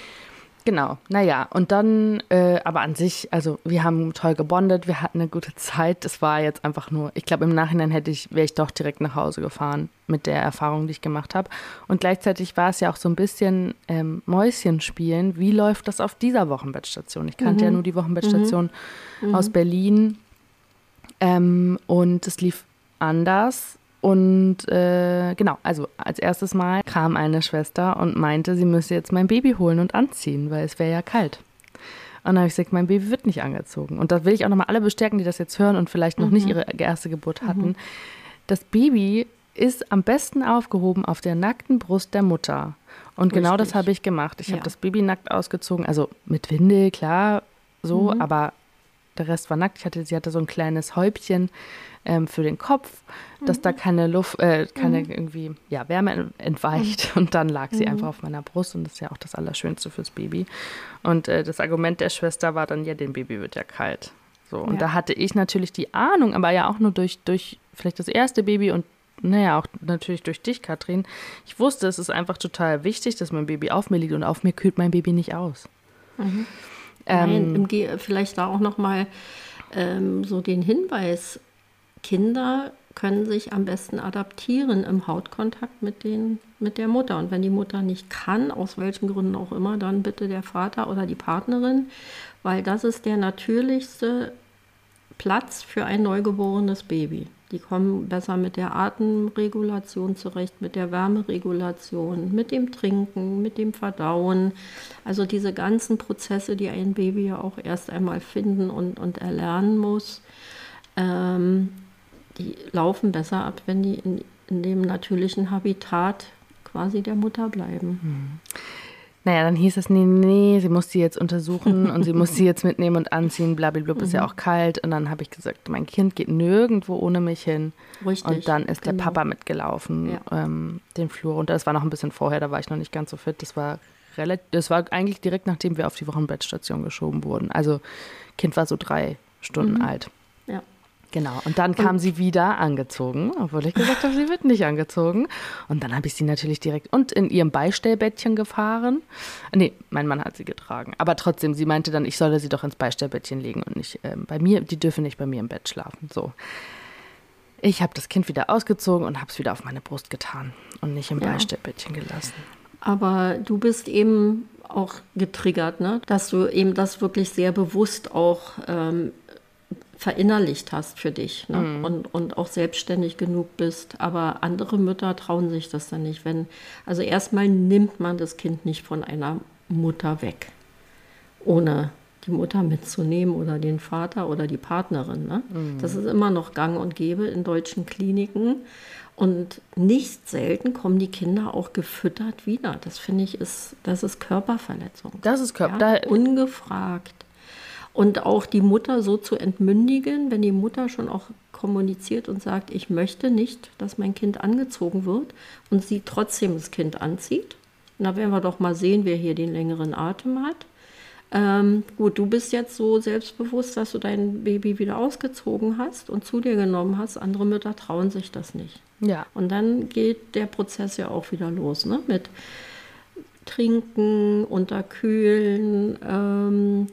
Genau, naja, und dann, äh, aber an sich, also wir haben toll gebondet, wir hatten eine gute Zeit. Es war jetzt einfach nur, ich glaube, im Nachhinein hätte ich, wäre ich doch direkt nach Hause gefahren mit der Erfahrung, die ich gemacht habe. Und gleichzeitig war es ja auch so ein bisschen ähm, Mäuschen spielen. Wie läuft das auf dieser Wochenbettstation? Ich kannte mhm. ja nur die Wochenbettstation mhm. aus Berlin. Ähm, und es lief anders. Und äh, genau, also als erstes Mal kam eine Schwester und meinte, sie müsse jetzt mein Baby holen und anziehen, weil es wäre ja kalt. Und dann habe ich gesagt, mein Baby wird nicht angezogen. Und da will ich auch nochmal alle bestärken, die das jetzt hören und vielleicht noch mhm. nicht ihre erste Geburt hatten. Mhm. Das Baby ist am besten aufgehoben auf der nackten Brust der Mutter. Und Richtig. genau das habe ich gemacht. Ich ja. habe das Baby nackt ausgezogen, also mit Windel, klar, so, mhm. aber der Rest war nackt. Ich hatte, sie hatte so ein kleines Häubchen ähm, für den Kopf, dass mhm. da keine Luft, äh, keine mhm. irgendwie, ja, Wärme entweicht. Mhm. Und dann lag sie mhm. einfach auf meiner Brust und das ist ja auch das Allerschönste fürs Baby. Und äh, das Argument der Schwester war dann, ja, dem Baby wird ja kalt. So, und ja. da hatte ich natürlich die Ahnung, aber ja auch nur durch, durch vielleicht das erste Baby und naja, auch natürlich durch dich, Katrin. Ich wusste, es ist einfach total wichtig, dass mein Baby auf mir liegt und auf mir kühlt mein Baby nicht aus. Mhm. Ähm, Nein, vielleicht da auch nochmal ähm, so den Hinweis Kinder können sich am besten adaptieren im Hautkontakt mit, den, mit der Mutter. Und wenn die Mutter nicht kann, aus welchen Gründen auch immer, dann bitte der Vater oder die Partnerin, weil das ist der natürlichste Platz für ein neugeborenes Baby. Die kommen besser mit der Atemregulation zurecht, mit der Wärmeregulation, mit dem Trinken, mit dem Verdauen. Also diese ganzen Prozesse, die ein Baby ja auch erst einmal finden und, und erlernen muss. Ähm, die laufen besser ab, wenn die in, in dem natürlichen Habitat quasi der Mutter bleiben. Hm. Naja, dann hieß es, nee, nee, sie muss sie jetzt untersuchen und sie muss sie jetzt mitnehmen und anziehen, blablabla, mhm. ist ja mhm. auch kalt. Und dann habe ich gesagt, mein Kind geht nirgendwo ohne mich hin. Richtig. Und dann ist genau. der Papa mitgelaufen, ja. ähm, den Flur runter. Das war noch ein bisschen vorher, da war ich noch nicht ganz so fit. Das war relativ, das war eigentlich direkt nachdem wir auf die Wochenbettstation geschoben wurden. Also Kind war so drei Stunden mhm. alt. Genau. Und dann kam und, sie wieder angezogen, obwohl ich gesagt habe, sie wird nicht angezogen. Und dann habe ich sie natürlich direkt und in ihrem Beistellbettchen gefahren. Nee, mein Mann hat sie getragen. Aber trotzdem, sie meinte dann, ich solle sie doch ins Beistellbettchen legen und nicht ähm, bei mir, die dürfen nicht bei mir im Bett schlafen. So. Ich habe das Kind wieder ausgezogen und habe es wieder auf meine Brust getan und nicht im ja. Beistellbettchen gelassen. Aber du bist eben auch getriggert, ne? dass du eben das wirklich sehr bewusst auch ähm, verinnerlicht hast für dich ne? Mhm. und, und auch selbstständig genug bist. Aber andere Mütter trauen sich das dann nicht. Wenn, also erstmal nimmt man das Kind nicht von einer Mutter weg, ohne die Mutter mitzunehmen oder den Vater oder die Partnerin. Ne? Mhm. Das ist immer noch gang und gäbe in deutschen Kliniken. Und nicht selten kommen die Kinder auch gefüttert wieder. Das finde ich ist, das ist Körperverletzung. Das ist Körper. Ja, ungefragt. Und auch die Mutter so zu entmündigen, wenn die Mutter schon auch kommuniziert und sagt, ich möchte nicht, dass mein Kind angezogen wird und sie trotzdem das Kind anzieht. Und da werden wir doch mal sehen, wer hier den längeren Atem hat. Ähm, gut, du bist jetzt so selbstbewusst, dass du dein Baby wieder ausgezogen hast und zu dir genommen hast. Andere Mütter trauen sich das nicht. Ja. Und dann geht der Prozess ja auch wieder los, ne? Mit Trinken, Unterkühlen, ähm,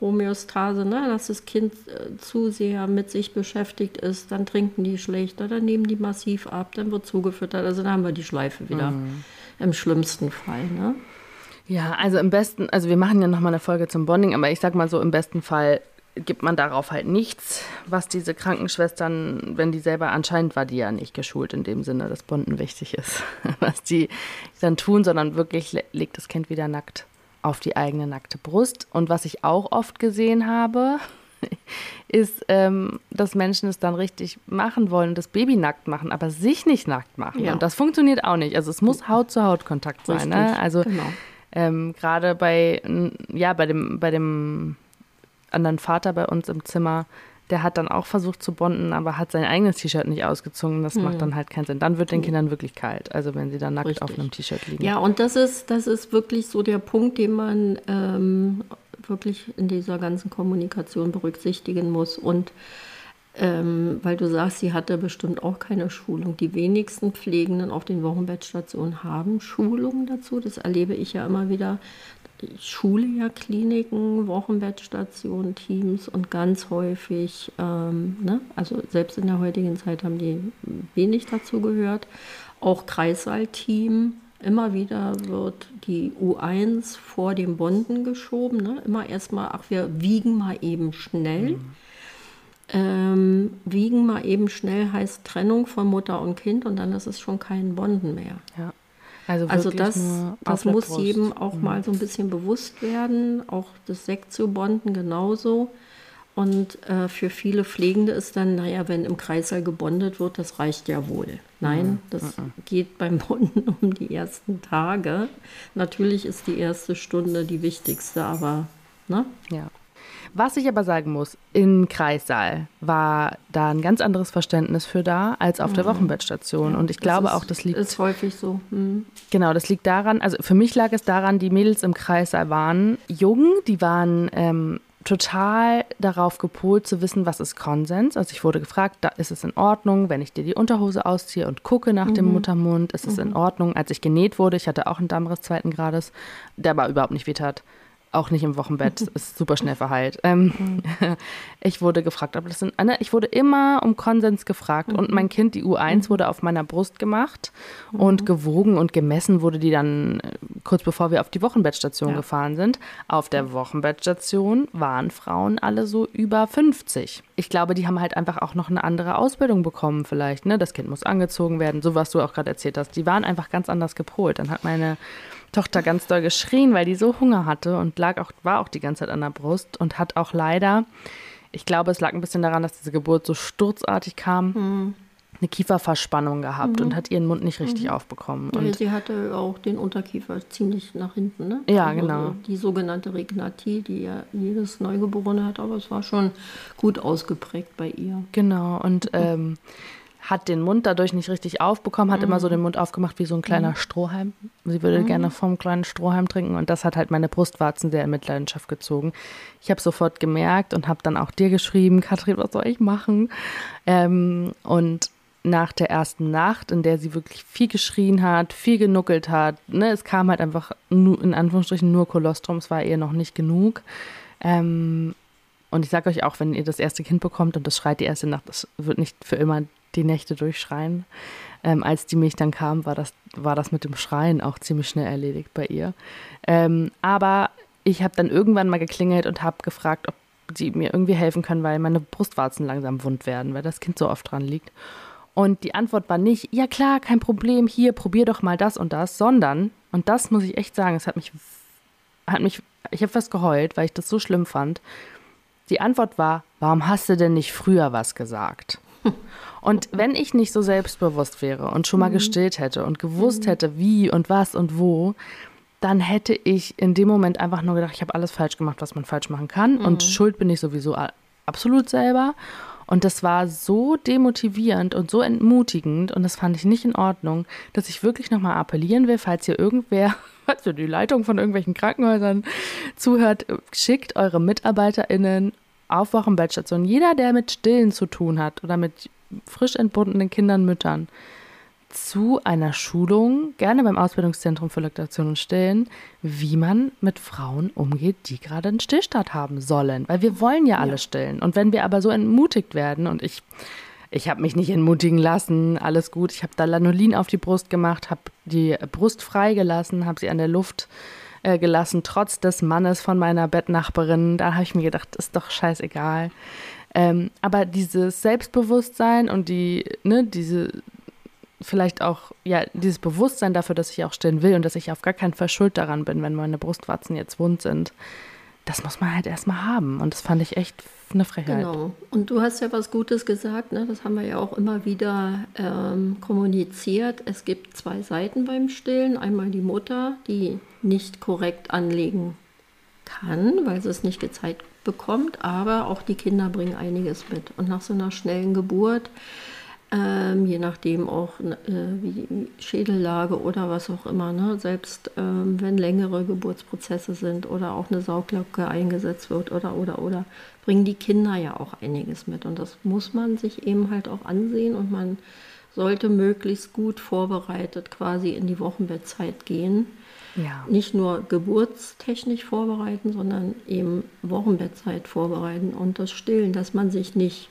Homöostase, ne? dass das Kind äh, zu sehr mit sich beschäftigt ist, dann trinken die schlechter, dann nehmen die massiv ab, dann wird zugefüttert. Also dann haben wir die Schleife wieder mhm. im schlimmsten Fall. Ne? Ja, also im besten, also wir machen ja nochmal eine Folge zum Bonding, aber ich sag mal so, im besten Fall gibt man darauf halt nichts, was diese Krankenschwestern, wenn die selber, anscheinend war die ja nicht geschult in dem Sinne, dass Bonden wichtig ist, was die dann tun, sondern wirklich legt das Kind wieder nackt auf die eigene nackte Brust. Und was ich auch oft gesehen habe, ist, ähm, dass Menschen es dann richtig machen wollen, das Baby nackt machen, aber sich nicht nackt machen. Ja. Und das funktioniert auch nicht. Also es muss Haut-zu-Haut-Kontakt sein. Ne? Also genau. Ähm, Gerade bei, ja, bei dem, bei dem anderen Vater bei uns im Zimmer, der hat dann auch versucht zu bonden, aber hat sein eigenes T-Shirt nicht ausgezogen. Das hm. macht dann halt keinen Sinn. Dann wird den Kindern wirklich kalt, also wenn sie dann nackt Richtig. auf einem T-Shirt liegen. Ja, und das ist, das ist wirklich so der Punkt, den man ähm, wirklich in dieser ganzen Kommunikation berücksichtigen muss. Und ähm, weil du sagst, sie hatte bestimmt auch keine Schulung. Die wenigsten Pflegenden auf den Wochenbettstationen haben Schulungen dazu. Das erlebe ich ja immer wieder. Schule ja Kliniken, Wochenbettstationen, Teams und ganz häufig, ähm, ne, also selbst in der heutigen Zeit haben die wenig dazu gehört. Auch Kreissaalteam, immer wieder wird die U1 vor dem Bonden geschoben. Ne? Immer erstmal, ach, wir wiegen mal eben schnell. Mhm ähm, wiegen mal eben schnell heißt Trennung von Mutter und Kind und dann ist es schon kein Bonden mehr. Ja. Also, also das, das muss jedem auch mhm. mal so ein bisschen bewusst werden, auch das Sektio-Bonden genauso. Und äh, für viele Pflegende ist dann, naja, wenn im Kreißsaal gebondet wird, das reicht ja wohl. Nein, mhm. das mhm. geht beim Bonden um die ersten Tage. Natürlich ist die erste Stunde die wichtigste, aber ne? Ja. Was ich aber sagen muss, im Kreissaal war da ein ganz anderes Verständnis für da als auf mhm. der Wochenbettstation. Ja, und ich glaube ist, auch, das liegt. Ist häufig so. Mhm. Genau, das liegt daran, also für mich lag es daran, die Mädels im Kreissaal waren jung, die waren ähm, total darauf gepolt zu wissen, was ist Konsens. Also ich wurde gefragt, da ist es in Ordnung, wenn ich dir die Unterhose ausziehe und gucke nach mhm. dem Muttermund, ist es mhm. in Ordnung. Als ich genäht wurde, ich hatte auch einen Dammriss zweiten Grades, der aber überhaupt nicht wehtat. Auch nicht im Wochenbett, ist super schnell verheilt. Ähm, mhm. ich wurde gefragt, aber das sind, ne, ich wurde immer um Konsens gefragt mhm. und mein Kind, die U1, mhm. wurde auf meiner Brust gemacht mhm. und gewogen und gemessen wurde die dann äh, kurz bevor wir auf die Wochenbettstation ja. gefahren sind. Auf der Wochenbettstation waren Frauen alle so über 50. Ich glaube, die haben halt einfach auch noch eine andere Ausbildung bekommen vielleicht. Ne? Das Kind muss angezogen werden, so was du auch gerade erzählt hast. Die waren einfach ganz anders gepolt. Dann hat meine Tochter ganz doll geschrien, weil die so Hunger hatte und lag auch, war auch die ganze Zeit an der Brust und hat auch leider, ich glaube, es lag ein bisschen daran, dass diese Geburt so sturzartig kam, mhm. eine Kieferverspannung gehabt mhm. und hat ihren Mund nicht richtig mhm. aufbekommen. Und sie hatte auch den Unterkiefer ziemlich nach hinten, ne? Ja, also genau. Die sogenannte Regnatie, die ja jedes Neugeborene hat, aber es war schon gut ausgeprägt bei ihr. Genau, und mhm. ähm, hat den Mund dadurch nicht richtig aufbekommen, hat mhm. immer so den Mund aufgemacht wie so ein kleiner mhm. Strohhalm. Sie würde mhm. gerne vom kleinen Strohhalm trinken und das hat halt meine Brustwarzen sehr in Mitleidenschaft gezogen. Ich habe sofort gemerkt und habe dann auch dir geschrieben, Katrin, was soll ich machen? Ähm, und nach der ersten Nacht, in der sie wirklich viel geschrien hat, viel genuckelt hat, ne, es kam halt einfach nur, in Anführungsstrichen nur Kolostrum, es war ihr noch nicht genug. Ähm, und ich sage euch auch, wenn ihr das erste Kind bekommt und das schreit die erste Nacht, das wird nicht für immer die Nächte durchschreien. Ähm, als die Milch dann kam, war das, war das mit dem Schreien auch ziemlich schnell erledigt bei ihr. Ähm, aber ich habe dann irgendwann mal geklingelt und habe gefragt, ob sie mir irgendwie helfen können, weil meine Brustwarzen langsam wund werden, weil das Kind so oft dran liegt. Und die Antwort war nicht, ja klar, kein Problem, hier, probier doch mal das und das, sondern, und das muss ich echt sagen, es hat mich, hat mich, ich habe fast geheult, weil ich das so schlimm fand. Die Antwort war, warum hast du denn nicht früher was gesagt? Und wenn ich nicht so selbstbewusst wäre und schon mal mhm. gestillt hätte und gewusst mhm. hätte, wie und was und wo, dann hätte ich in dem Moment einfach nur gedacht, ich habe alles falsch gemacht, was man falsch machen kann. Mhm. Und schuld bin ich sowieso absolut selber. Und das war so demotivierend und so entmutigend und das fand ich nicht in Ordnung, dass ich wirklich nochmal appellieren will, falls hier irgendwer, falls ihr die Leitung von irgendwelchen Krankenhäusern zuhört, schickt eure MitarbeiterInnen auf Wochenbettstationen. Jeder, der mit Stillen zu tun hat oder mit frisch entbundenen Kindern, Müttern, zu einer Schulung, gerne beim Ausbildungszentrum für Laktation und Stillen, wie man mit Frauen umgeht, die gerade einen Stillstart haben sollen. Weil wir wollen ja alle ja. stillen. Und wenn wir aber so entmutigt werden, und ich, ich habe mich nicht entmutigen lassen, alles gut, ich habe da Lanolin auf die Brust gemacht, habe die Brust freigelassen, habe sie an der Luft äh, gelassen, trotz des Mannes von meiner Bettnachbarin. Da habe ich mir gedacht, ist doch scheißegal. Ähm, aber dieses Selbstbewusstsein und die, ne, diese vielleicht auch, ja, dieses Bewusstsein dafür, dass ich auch stillen will und dass ich auf gar keinen Fall schuld daran bin, wenn meine Brustwarzen jetzt wund sind, das muss man halt erstmal haben. Und das fand ich echt eine Frechheit. Genau. Und du hast ja was Gutes gesagt, ne? das haben wir ja auch immer wieder ähm, kommuniziert. Es gibt zwei Seiten beim Stillen. Einmal die Mutter, die nicht korrekt anlegen kann, weil sie es nicht gezeigt bekommt, aber auch die Kinder bringen einiges mit. Und nach so einer schnellen Geburt ähm, je nachdem auch äh, wie Schädellage oder was auch immer. Ne? Selbst ähm, wenn längere Geburtsprozesse sind oder auch eine Sauglocke eingesetzt wird oder oder oder, bringen die Kinder ja auch einiges mit. Und das muss man sich eben halt auch ansehen und man sollte möglichst gut vorbereitet quasi in die Wochenbettzeit gehen. Ja. Nicht nur geburtstechnisch vorbereiten, sondern eben Wochenbettzeit vorbereiten und das Stillen, dass man sich nicht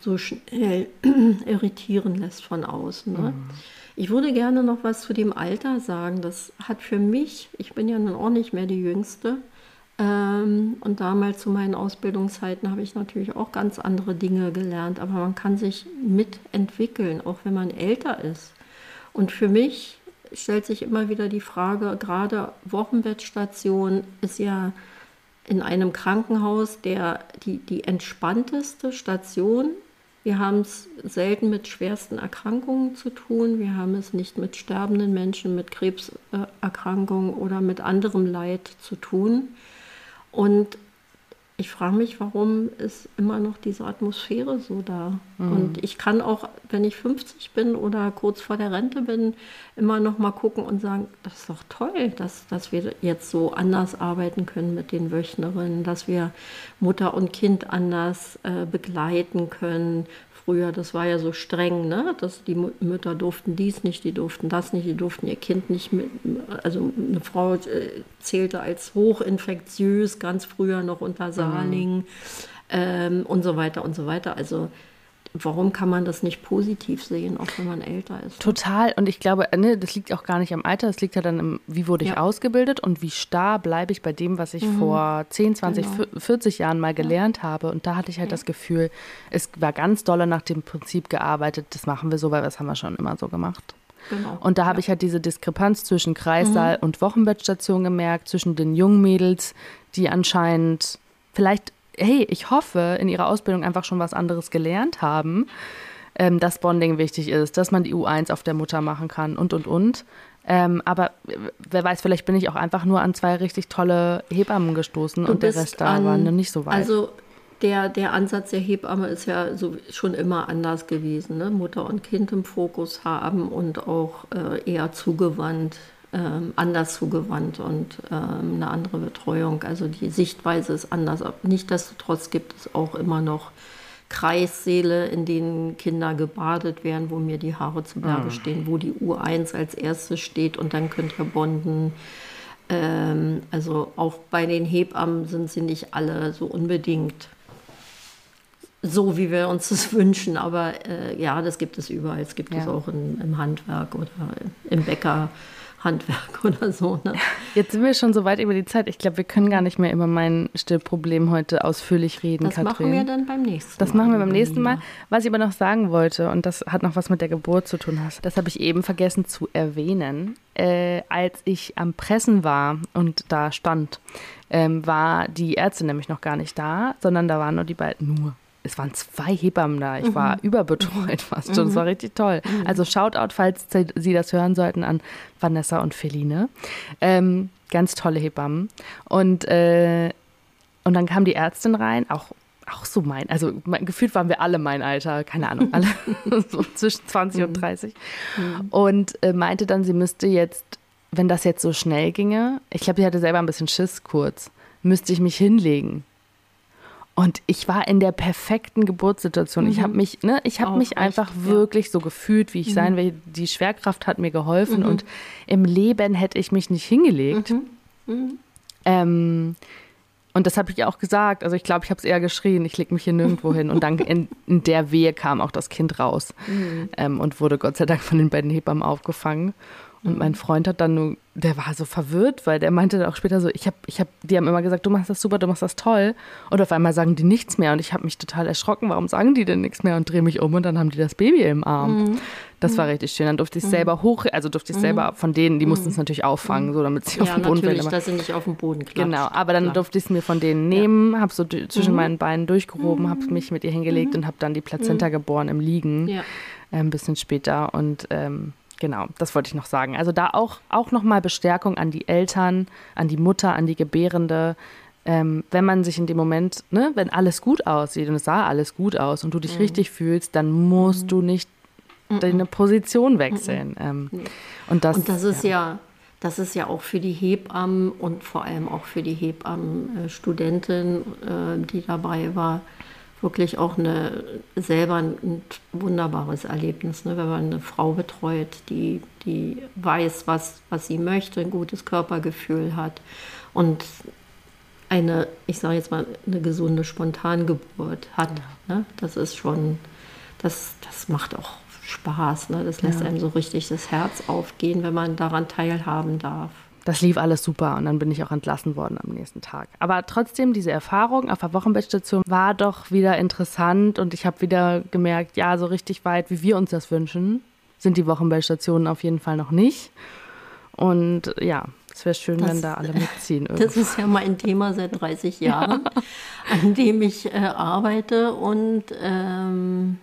so schnell irritieren lässt von außen. Ne? Mhm. Ich würde gerne noch was zu dem Alter sagen. Das hat für mich, ich bin ja nun auch nicht mehr die Jüngste, ähm, und damals zu meinen Ausbildungszeiten habe ich natürlich auch ganz andere Dinge gelernt, aber man kann sich mitentwickeln, auch wenn man älter ist. Und für mich stellt sich immer wieder die Frage, gerade Wochenbettstation ist ja in einem Krankenhaus der, die, die entspannteste Station wir haben es selten mit schwersten Erkrankungen zu tun. Wir haben es nicht mit sterbenden Menschen, mit Krebserkrankungen oder mit anderem Leid zu tun. Und ich frage mich, warum ist immer noch diese Atmosphäre so da? Mhm. Und ich kann auch, wenn ich 50 bin oder kurz vor der Rente bin, immer noch mal gucken und sagen, das ist doch toll, dass, dass wir jetzt so anders arbeiten können mit den Wöchnerinnen, dass wir Mutter und Kind anders äh, begleiten können, früher, das war ja so streng, ne? dass die Mütter durften dies nicht, die durften das nicht, die durften ihr Kind nicht mit, also eine Frau äh, zählte als hochinfektiös, ganz früher noch unter Saarling mhm. ähm, und so weiter und so weiter. Also warum kann man das nicht positiv sehen, auch wenn man älter ist? Total. Und ich glaube, ne, das liegt auch gar nicht am Alter, das liegt ja dann im, wie wurde ich ja. ausgebildet und wie starr bleibe ich bei dem, was ich mhm. vor 10, 20, genau. 40 Jahren mal gelernt ja. habe. Und da hatte ich halt ja. das Gefühl, es war ganz dolle nach dem Prinzip gearbeitet, das machen wir so, weil das haben wir schon immer so gemacht. Genau. Und da habe ich halt diese Diskrepanz zwischen Kreissaal mhm. und Wochenbettstation gemerkt, zwischen den jungen Mädels, die anscheinend vielleicht hey, ich hoffe, in ihrer Ausbildung einfach schon was anderes gelernt haben, ähm, dass Bonding wichtig ist, dass man die U1 auf der Mutter machen kann und, und, und. Ähm, aber wer weiß, vielleicht bin ich auch einfach nur an zwei richtig tolle Hebammen gestoßen du und der Rest da war nicht so weit. Also der, der Ansatz der Hebamme ist ja so schon immer anders gewesen. Ne? Mutter und Kind im Fokus haben und auch äh, eher zugewandt, ähm, anders zugewandt und ähm, eine andere Betreuung. Also die Sichtweise ist anders. Nichtsdestotrotz gibt es auch immer noch Kreissäle, in denen Kinder gebadet werden, wo mir die Haare zu Berge mhm. stehen, wo die U1 als erstes steht und dann könnt ihr bonden. Ähm, also auch bei den Hebammen sind sie nicht alle so unbedingt so, wie wir uns das wünschen. Aber äh, ja, das gibt es überall. Es gibt ja. es auch in, im Handwerk oder im Bäcker. Handwerk oder so. Ne? Jetzt sind wir schon so weit über die Zeit. Ich glaube, wir können gar nicht mehr über mein Stillproblem heute ausführlich reden, das Katrin. Das machen wir dann beim nächsten Mal. Das machen wir beim nächsten Mal. Was ich aber noch sagen wollte, und das hat noch was mit der Geburt zu tun, hast, das habe ich eben vergessen zu erwähnen. Äh, als ich am Pressen war und da stand, ähm, war die Ärztin nämlich noch gar nicht da, sondern da waren nur die beiden, nur es waren zwei Hebammen da. Ich war mhm. überbetreut fast schon. Es war richtig toll. Mhm. Also Shoutout, falls Sie das hören sollten, an Vanessa und Feline. Ähm, ganz tolle Hebammen. Und, äh, und dann kam die Ärztin rein, auch, auch so mein, also mein, gefühlt waren wir alle mein Alter, keine Ahnung, alle so zwischen 20 mhm. und 30. Mhm. Und äh, meinte dann, sie müsste jetzt, wenn das jetzt so schnell ginge, ich glaube, sie hatte selber ein bisschen Schiss kurz, müsste ich mich hinlegen und ich war in der perfekten Geburtssituation. Mhm. Ich habe mich, ne, ich habe mich einfach ja. wirklich so gefühlt, wie ich mhm. sein will. Die Schwerkraft hat mir geholfen mhm. und im Leben hätte ich mich nicht hingelegt. Mhm. Mhm. Ähm, und das habe ich auch gesagt. Also ich glaube, ich habe es eher geschrien. Ich lege mich hier nirgendwo hin. Und dann in, in, der Wehe kam auch das Kind raus mhm. ähm, und wurde Gott sei Dank von den beiden Hebammen aufgefangen. Und mein Freund hat dann nur, der war so verwirrt, weil der meinte dann auch später so, ich habe, ich habe, die haben immer gesagt, du machst das super, du machst das toll. Und auf einmal sagen die nichts mehr. Und ich habe mich total erschrocken, warum sagen die denn nichts mehr? Und drehe mich um und dann haben die das Baby im Arm. Mhm. Das war richtig schön. Dann durfte ich es mhm. selber hoch, also durfte ich es mhm. selber von denen, die mussten es mhm. natürlich auffangen, so damit sie ja, auf dem Boden natürlich, dass sie nicht auf dem Boden klatscht. Genau, aber dann Klar. durfte ich es mir von denen nehmen, habe so zwischen mhm. meinen Beinen durchgehoben, habe mich mit ihr hingelegt mhm. und habe dann die Plazenta geboren im Liegen. Ja. Äh, ein bisschen später und ähm, Genau, das wollte ich noch sagen. Also da auch, auch nochmal Bestärkung an die Eltern, an die Mutter, an die Gebärende. Ähm, wenn man sich in dem Moment, ne, wenn alles gut aussieht und es sah alles gut aus und du dich mhm. richtig fühlst, dann musst mhm. du nicht mhm. deine Position wechseln. Mhm. Ähm, nee. und, das, und das ist ja, ja das ist ja auch für die Hebammen und vor allem auch für die Hebammenstudentin, äh, die dabei war, wirklich auch eine, selber ein wunderbares Erlebnis, ne? wenn man eine Frau betreut, die, die weiß, was, was sie möchte, ein gutes Körpergefühl hat und eine, ich sage jetzt mal, eine gesunde Spontangeburt hat. Ne? Das ist schon, das, das macht auch Spaß. Ne? Das lässt ja. einem so richtig das Herz aufgehen, wenn man daran teilhaben darf das lief alles super und dann bin ich auch entlassen worden am nächsten Tag. Aber trotzdem, diese Erfahrung auf der Wochenbettstation war doch wieder interessant und ich habe wieder gemerkt, ja, so richtig weit, wie wir uns das wünschen, sind die Wochenbettstationen auf jeden Fall noch nicht. Und ja, es wäre schön, das, wenn da alle mitziehen. Irgendwo. Das ist ja mein Thema seit 30 Jahren, ja. an dem ich äh, arbeite und ähm,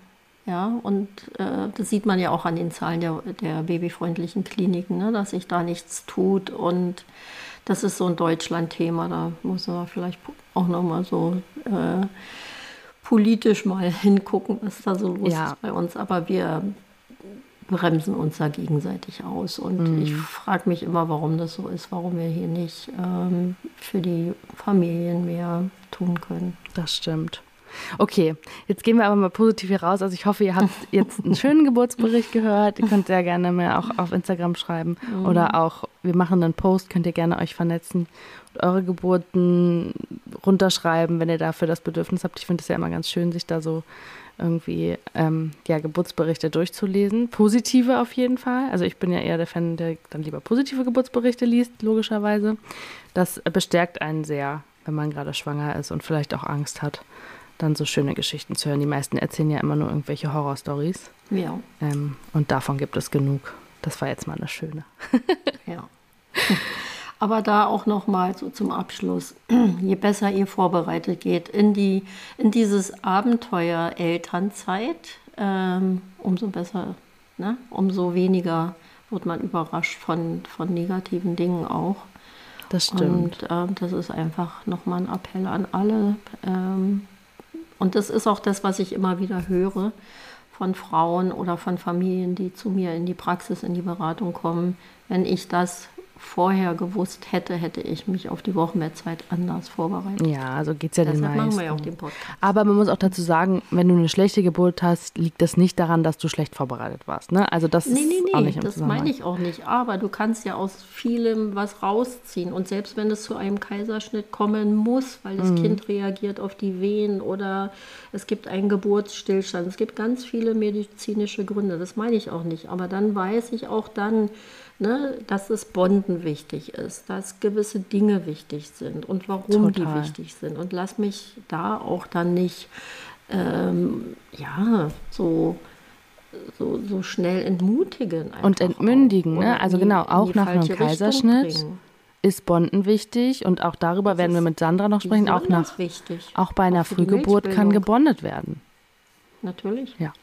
ja, und äh, das sieht man ja auch an den Zahlen der, der babyfreundlichen Kliniken, ne, dass sich da nichts tut. Und das ist so ein Deutschland-Thema. Da muss man vielleicht auch nochmal so äh, politisch mal hingucken, was da so los ja. ist bei uns. Aber wir bremsen uns da gegenseitig aus. Und mhm. ich frage mich immer, warum das so ist, warum wir hier nicht ähm, für die Familien mehr tun können. Das stimmt. Okay, jetzt gehen wir aber mal positiv hier raus. Also ich hoffe, ihr habt jetzt einen schönen Geburtsbericht gehört. Ihr könnt sehr gerne mir auch auf Instagram schreiben mhm. oder auch, wir machen einen Post, könnt ihr gerne euch vernetzen und eure Geburten runterschreiben, wenn ihr dafür das Bedürfnis habt. Ich finde es ja immer ganz schön, sich da so irgendwie ähm, ja, Geburtsberichte durchzulesen. Positive auf jeden Fall. Also ich bin ja eher der Fan, der dann lieber positive Geburtsberichte liest, logischerweise. Das bestärkt einen sehr, wenn man gerade schwanger ist und vielleicht auch Angst hat dann so schöne Geschichten zu hören. Die meisten erzählen ja immer nur irgendwelche Horrorstories. Ja. Ähm, und davon gibt es genug. Das war jetzt mal eine schöne. ja. Aber da auch noch mal so zum Abschluss: Je besser ihr vorbereitet geht in die in dieses Abenteuer Elternzeit, ähm, umso besser, ne? umso weniger wird man überrascht von von negativen Dingen auch. Das stimmt. Und ähm, das ist einfach nochmal ein Appell an alle. Ähm, Und das ist auch das, was ich immer wieder höre von Frauen oder von Familien, die zu mir in die Praxis, in die Beratung kommen. Wenn ich das vorher gewusst hätte, hätte ich mich auf die Wochenbettzeit anders vorbereitet. Ja, also geht es ja Deshalb den meisten. machen wir ja auch den Podcast. Aber man muss auch dazu sagen, wenn du eine schlechte Geburt hast, liegt das nicht daran, dass du schlecht vorbereitet warst. Ne? Also das Nee, nee, ist auch nee, nicht im das meine ich auch nicht. Aber du kannst ja aus vielem was rausziehen. Und selbst wenn es zu einem Kaiserschnitt kommen muss, weil das Mhm. Kind reagiert auf die Wehen oder es gibt einen Geburtsstillstand, es gibt ganz viele medizinische Gründe. Das meine ich auch nicht. Aber dann weiß ich auch dann, ne, dass das Bonden wichtig ist, dass gewisse Dinge wichtig sind und warum Total. die wichtig sind. Und lass mich da auch dann nicht, ähm, ja, so so, so schnell entmutigen. Und entmündigen, ne? Also in die- genau, auch nach einem Richtung Kaiserschnitt bringen. Ist Bonden wichtig und auch darüber werden wir mit Sandra noch sprechen. Auch, nach, wichtig. auch bei einer Frühgeburt kann gebondet werden. Natürlich. Ja.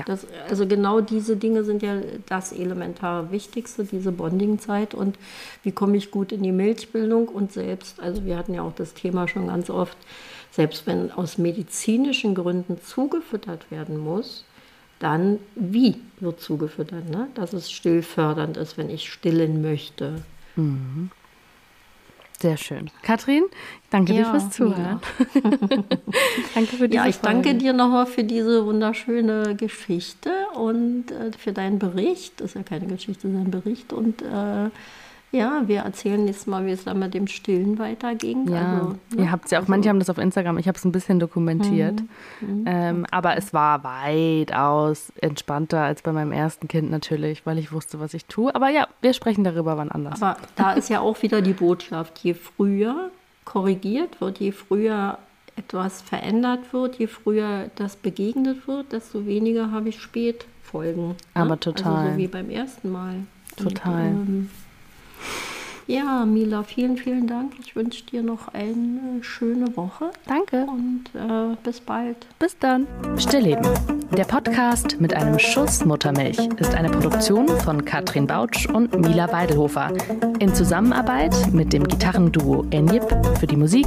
Ja. Das, also genau diese Dinge sind ja das elementar Wichtigste, diese Bondingzeit und wie komme ich gut in die Milchbildung und selbst, also wir hatten ja auch das Thema schon ganz oft, selbst wenn aus medizinischen Gründen zugefüttert werden muss, dann wie wird zugefüttert, ne? dass es stillfördernd ist, wenn ich stillen möchte. Sehr schön. Katrin, danke dir Ja, fürs Zuhören. danke für diese Ja, ich danke Folge. dir nochmal für diese wunderschöne Geschichte und äh, für deinen Bericht. Das ist ja keine Geschichte, sondern ein Bericht. Und äh, ja, wir erzählen nächstes Mal, wie es dann mit dem Stillen weiterging. Ja, also, ne? ihr habt es ja auch, manche haben das auf Instagram, ich habe es ein bisschen dokumentiert. Mhm. Ähm, aber es war weitaus entspannter als bei meinem ersten Kind natürlich, weil ich wusste, was ich tue. Aber ja, wir sprechen darüber wann anders. Aber da ist ja auch wieder die Botschaft, je früher korrigiert wird, je früher etwas verändert wird, je früher das begegnet wird, desto weniger habe ich Spätfolgen. ne? Aber total. Also so wie beim ersten Mal. Total. Und, ähm, ja, Mila, vielen, vielen Dank. Ich wünsche dir noch eine schöne Woche Danke. und äh, bis bald. Bis dann. Stillleben. Der Podcast mit einem Schuss Muttermilch ist eine Produktion von Katrin Bautsch und Mila Weidelhofer. In Zusammenarbeit mit dem Gitarrenduo Enjip für die Musik,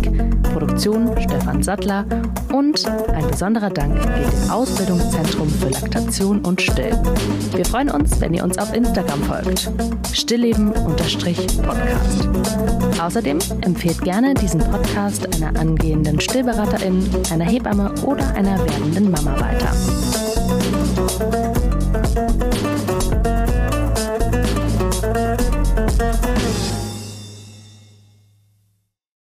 Produktion Stefan Sattler und ein besonderer Dank geht dem Ausbildungszentrum für Laktation und Still. Wir freuen uns, wenn ihr uns auf Instagram folgt. Stillleben-Podcast. Außerdem empfehlt gerne diesen Podcast einer angehenden Stillberaterin, einer Hebamme oder einer werdenden Mama weiter.